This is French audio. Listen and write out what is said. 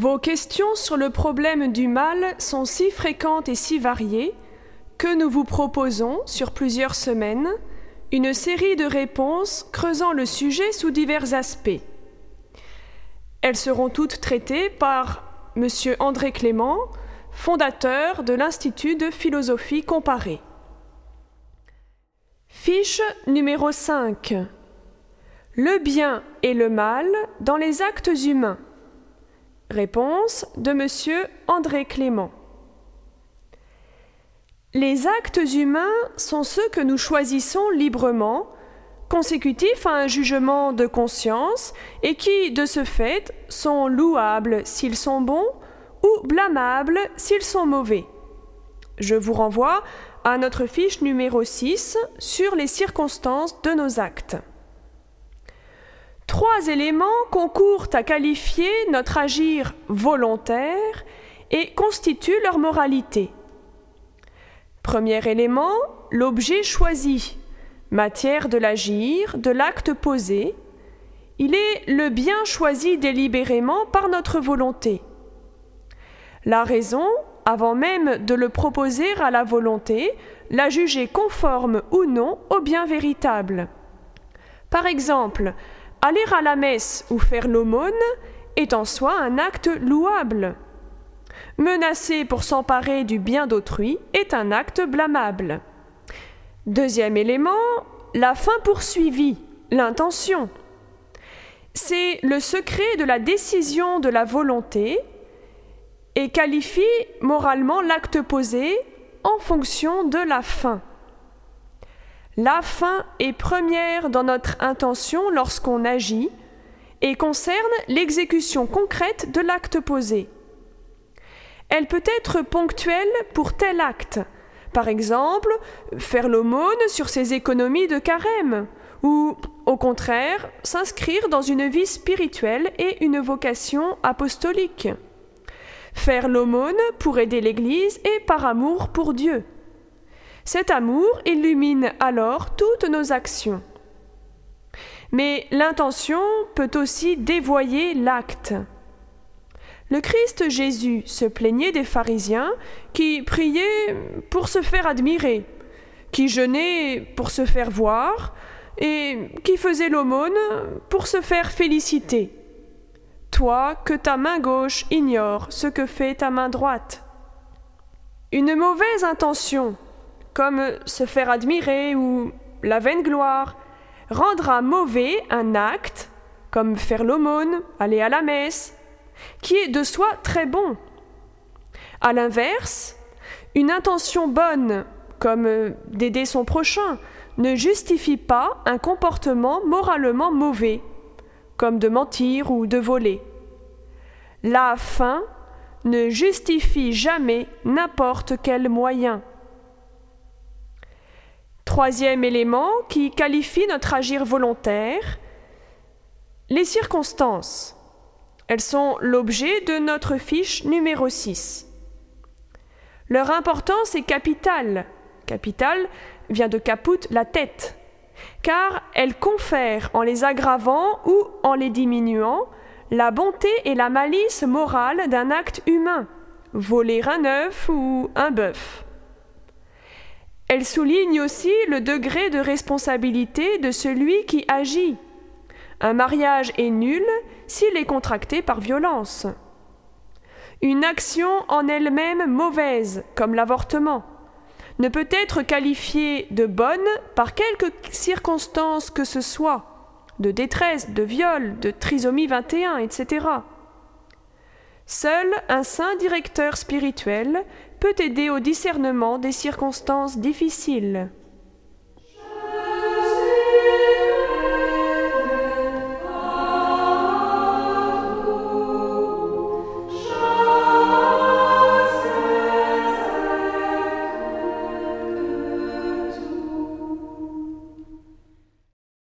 Vos questions sur le problème du mal sont si fréquentes et si variées que nous vous proposons, sur plusieurs semaines, une série de réponses creusant le sujet sous divers aspects. Elles seront toutes traitées par M. André Clément, fondateur de l'Institut de philosophie comparée. Fiche numéro 5. Le bien et le mal dans les actes humains. Réponse de M. André Clément. Les actes humains sont ceux que nous choisissons librement, consécutifs à un jugement de conscience, et qui, de ce fait, sont louables s'ils sont bons ou blâmables s'ils sont mauvais. Je vous renvoie à notre fiche numéro 6 sur les circonstances de nos actes. Trois éléments concourent à qualifier notre agir volontaire et constituent leur moralité. Premier élément, l'objet choisi, matière de l'agir, de l'acte posé. Il est le bien choisi délibérément par notre volonté. La raison, avant même de le proposer à la volonté, la juger conforme ou non au bien véritable. Par exemple, aller à la messe ou faire l'aumône est en soi un acte louable. Menacer pour s'emparer du bien d'autrui est un acte blâmable. Deuxième élément, la fin poursuivie, l'intention. C'est le secret de la décision de la volonté et qualifie moralement l'acte posé en fonction de la fin. La fin est première dans notre intention lorsqu'on agit et concerne l'exécution concrète de l'acte posé. Elle peut être ponctuelle pour tel acte, par exemple faire l'aumône sur ses économies de carême, ou au contraire s'inscrire dans une vie spirituelle et une vocation apostolique. Faire l'aumône pour aider l'Église et par amour pour Dieu. Cet amour illumine alors toutes nos actions. Mais l'intention peut aussi dévoyer l'acte. Le Christ Jésus se plaignait des pharisiens qui priaient pour se faire admirer, qui jeûnaient pour se faire voir, et qui faisaient l'aumône pour se faire féliciter. Toi, que ta main gauche ignore ce que fait ta main droite. Une mauvaise intention, comme se faire admirer ou la vaine gloire, rendra mauvais un acte, comme faire l'aumône, aller à la messe, qui est de soi très bon. À l'inverse, une intention bonne, comme d'aider son prochain, ne justifie pas un comportement moralement mauvais, comme de mentir ou de voler. La fin ne justifie jamais n'importe quel moyen. Troisième élément qui qualifie notre agir volontaire, les circonstances. Elles sont l'objet de notre fiche numéro 6. Leur importance est capitale. Capitale vient de caput la tête, car elles confèrent en les aggravant ou en les diminuant la bonté et la malice morale d'un acte humain, voler un œuf ou un bœuf. Elle souligne aussi le degré de responsabilité de celui qui agit. Un mariage est nul s'il est contracté par violence. Une action en elle-même mauvaise, comme l'avortement, ne peut être qualifiée de bonne par quelque circonstance que ce soit, de détresse, de viol, de trisomie 21, etc. Seul un saint directeur spirituel peut aider au discernement des circonstances difficiles.